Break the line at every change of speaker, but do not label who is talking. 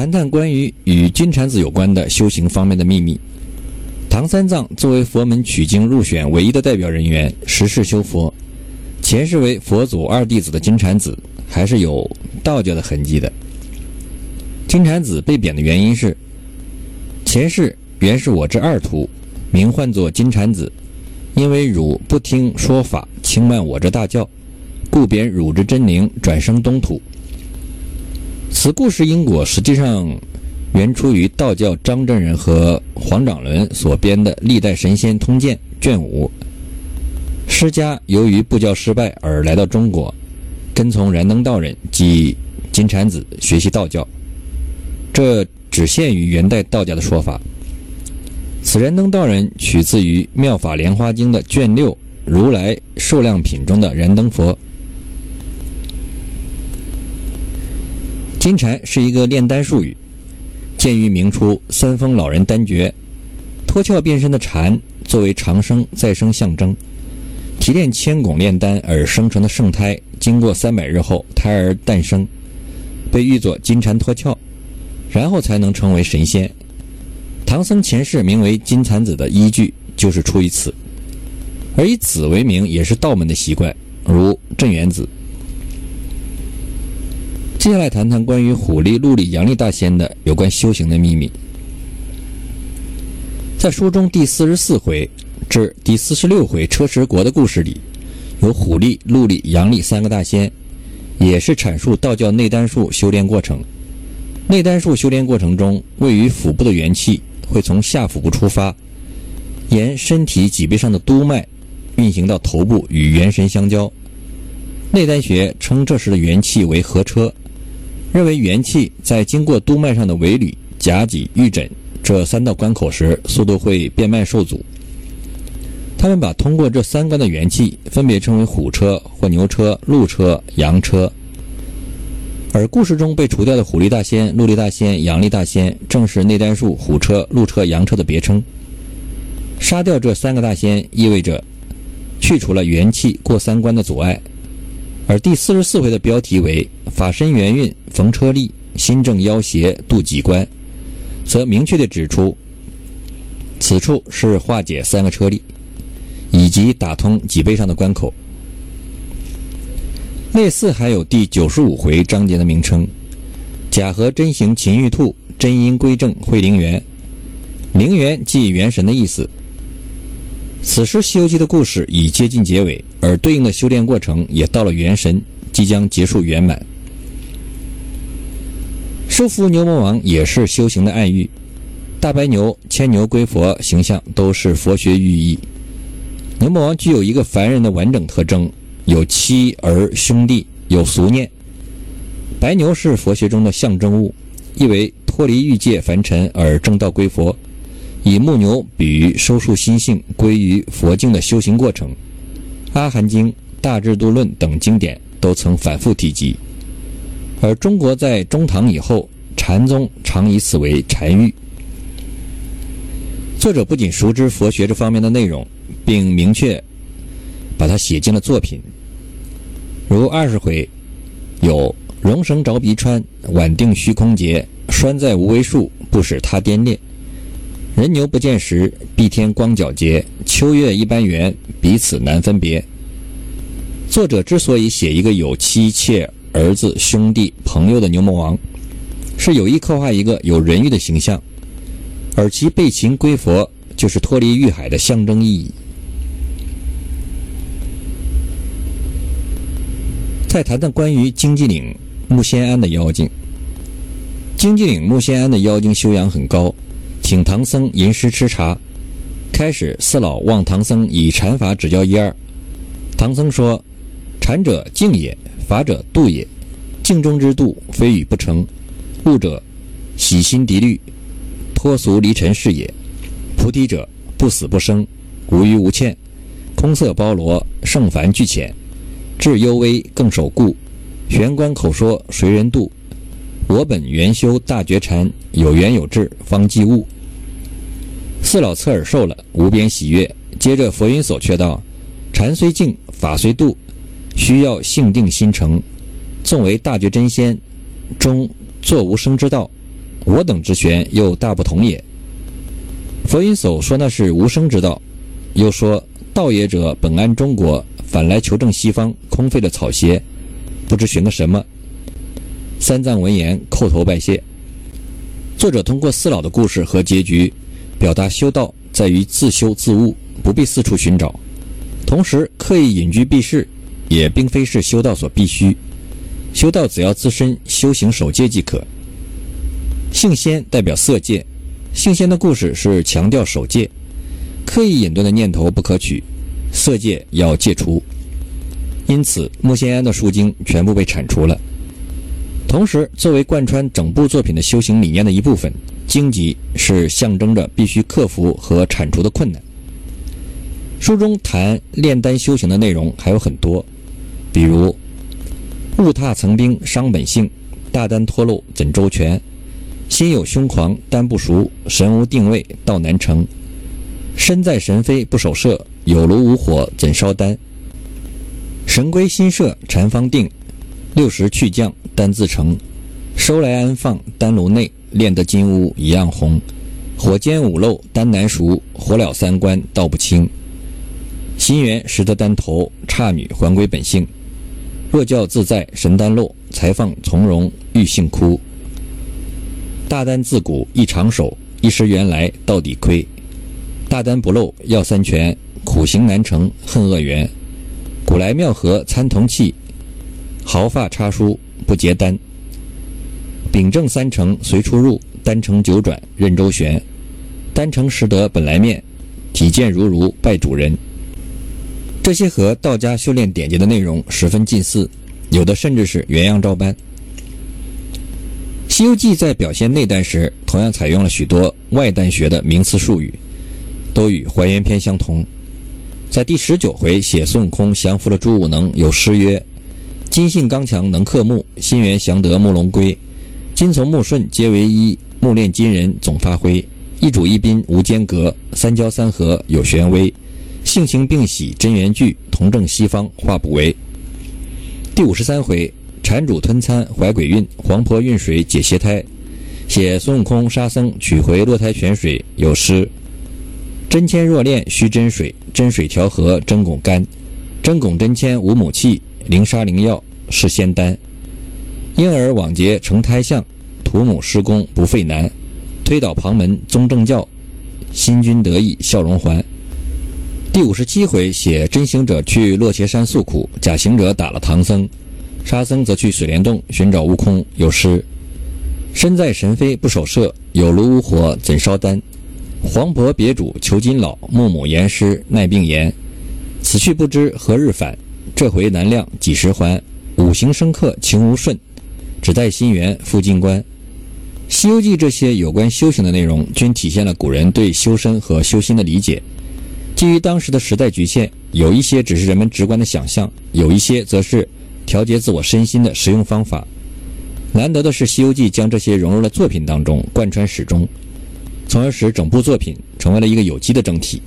谈谈关于与金蝉子有关的修行方面的秘密。唐三藏作为佛门取经入选唯一的代表人员，十世修佛，前世为佛祖二弟子的金蝉子，还是有道教的痕迹的。金蝉子被贬的原因是，前世原是我之二徒，名唤作金蝉子，因为汝不听说法，轻慢我之大教，故贬汝之真灵，转生东土。此故事因果实际上。原出于道教张真人和黄长伦所编的《历代神仙通鉴》卷五。释迦由于布教失败而来到中国，跟从燃灯道人及金蝉子学习道教。这只限于元代道家的说法。此燃灯道人取自于《妙法莲花经》的卷六《如来寿量品》中的燃灯佛。金蝉是一个炼丹术语。见于明初三峰老人丹诀，脱壳变身的蝉作为长生再生象征，提炼千汞炼丹而生成的圣胎，经过三百日后胎儿诞生，被誉作金蝉脱壳，然后才能成为神仙。唐僧前世名为金蝉子的依据就是出于此，而以子为名也是道门的习惯，如镇元子。接下来谈谈关于虎力、鹿力、阳力大仙的有关修行的秘密。在书中第四十四回至第四十六回车迟国的故事里，有虎力、鹿力、阳力三个大仙，也是阐述道教内丹术修炼过程。内丹术修炼过程中，位于腹部的元气会从下腹部出发，沿身体脊背上的督脉运行到头部与元神相交。内丹学称这时的元气为合车。认为元气在经过督脉上的尾闾、甲脊、玉枕这三道关口时，速度会变慢受阻。他们把通过这三关的元气分别称为虎车或牛车、鹿车、羊车。而故事中被除掉的虎力大仙、鹿力大仙、羊力大仙，正是内丹术虎车、鹿车、羊车的别称。杀掉这三个大仙，意味着去除了元气过三关的阻碍。而第四十四回的标题为“法身元运逢车力，心正妖邪渡己关”，则明确地指出，此处是化解三个车力，以及打通脊背上的关口。类似还有第九十五回章节的名称：“假合真行秦玉兔，真因归正会灵元。”灵元即元神的意思。此时《西游记》的故事已接近结尾，而对应的修炼过程也到了元神，即将结束圆满。收服牛魔王也是修行的暗喻，大白牛、牵牛归佛形象都是佛学寓意。牛魔王具有一个凡人的完整特征，有妻儿兄弟，有俗念。白牛是佛学中的象征物，意为脱离欲界凡尘而正道归佛。以木牛比喻收束心性归于佛境的修行过程，《阿含经》《大智度论》等经典都曾反复提及。而中国在中唐以后，禅宗常以此为禅喻。作者不仅熟知佛学这方面的内容，并明确把它写进了作品。如二十回有“荣绳着鼻穿，稳定虚空结，拴在无为树，不使他颠裂。”人牛不见时，碧天光皎洁；秋月一般圆，彼此难分别。作者之所以写一个有妻妾、儿子、兄弟、朋友的牛魔王，是有意刻画一个有人欲的形象，而其被擒归佛，就是脱离欲海的象征意义。再谈谈关于荆棘岭木仙庵的妖精。荆棘岭木仙庵的妖精修养很高。请唐僧吟诗吃茶，开始四老望唐僧以禅法指教一二。唐僧说：“禅者静也，法者度也。静中之度，非语不成。悟者洗心涤虑，脱俗离尘是也。菩提者不死不生，无余无欠，空色包罗，圣凡俱浅。智幽微更守固，玄关口说谁人度？我本元修大觉禅，有缘有智方即悟。”四老侧耳受了，无边喜悦。接着佛云所却道：“禅虽静，法虽度，需要性定心诚。纵为大觉真仙，终作无生之道。我等之玄又大不同也。佛云叟说那是无生之道，又说道也者本安中国，反来求证西方，空费了草鞋，不知寻个什么。三藏闻言叩头拜谢。作者通过四老的故事和结局，表达修道在于自修自悟，不必四处寻找。同时，刻意隐居避世，也并非是修道所必须。修道只要自身修行守戒即可。性仙代表色戒，性仙的故事是强调守戒，刻意隐遁的念头不可取，色戒要戒除。因此，木仙庵的书经全部被铲除了。同时，作为贯穿整部作品的修行理念的一部分，荆棘是象征着必须克服和铲除的困难。书中谈炼丹修行的内容还有很多，比如“物踏层冰伤本性，大丹脱落怎周全？心有凶狂丹不熟，神无定位道难成。身在神飞不守舍，有炉无火怎烧丹？神归心舍禅方定，六十去降。”丹自成，收来安放丹炉内，炼得金乌一样红。火煎五漏丹难熟，火了三关道不清。心猿识得丹头，差女还归本性。若教自在神丹漏，才放从容欲性枯。大丹自古一长手，一时原来到底亏。大丹不漏要三全，苦行难成恨恶缘。古来妙合参同气，毫发插书。不结丹，秉正三成随出入，单成九转任周旋，单成识得本来面，体见如如拜主人。这些和道家修炼典籍的内容十分近似，有的甚至是原样照搬。《西游记》在表现内丹时，同样采用了许多外丹学的名词术语，都与还原篇相同。在第十九回写孙悟空降服了朱武能，有诗曰。金性刚强能克木，心源祥德木龙归。金从木顺皆为一，木炼金人总发挥。一主一宾无间隔，三交三合有玄微。性情并喜真元聚，同正西方化不为。第五十三回，禅主吞餐怀鬼孕，黄婆运水解邪胎。写孙悟空沙僧取回落胎泉水，有诗：真铅若炼须真水，真水调和真汞干。真汞真铅无母气。灵砂灵药是仙丹，婴儿往劫成胎相，土母施工不费难，推倒旁门宗正教，新君得意笑容还。第五十七回写真行者去落伽山诉苦，假行者打了唐僧，沙僧则去水帘洞寻找悟空。有诗：身在神飞不守舍，有炉无火怎烧丹？黄婆别主求金老，木母言师耐病言。此去不知何日返。这回难量几时还？五行生克情无顺，只待心源复进关。《西游记》这些有关修行的内容，均体现了古人对修身和修心的理解。基于当时的时代局限，有一些只是人们直观的想象，有一些则是调节自我身心的实用方法。难得的是，《西游记》将这些融入了作品当中，贯穿始终，从而使整部作品成为了一个有机的整体。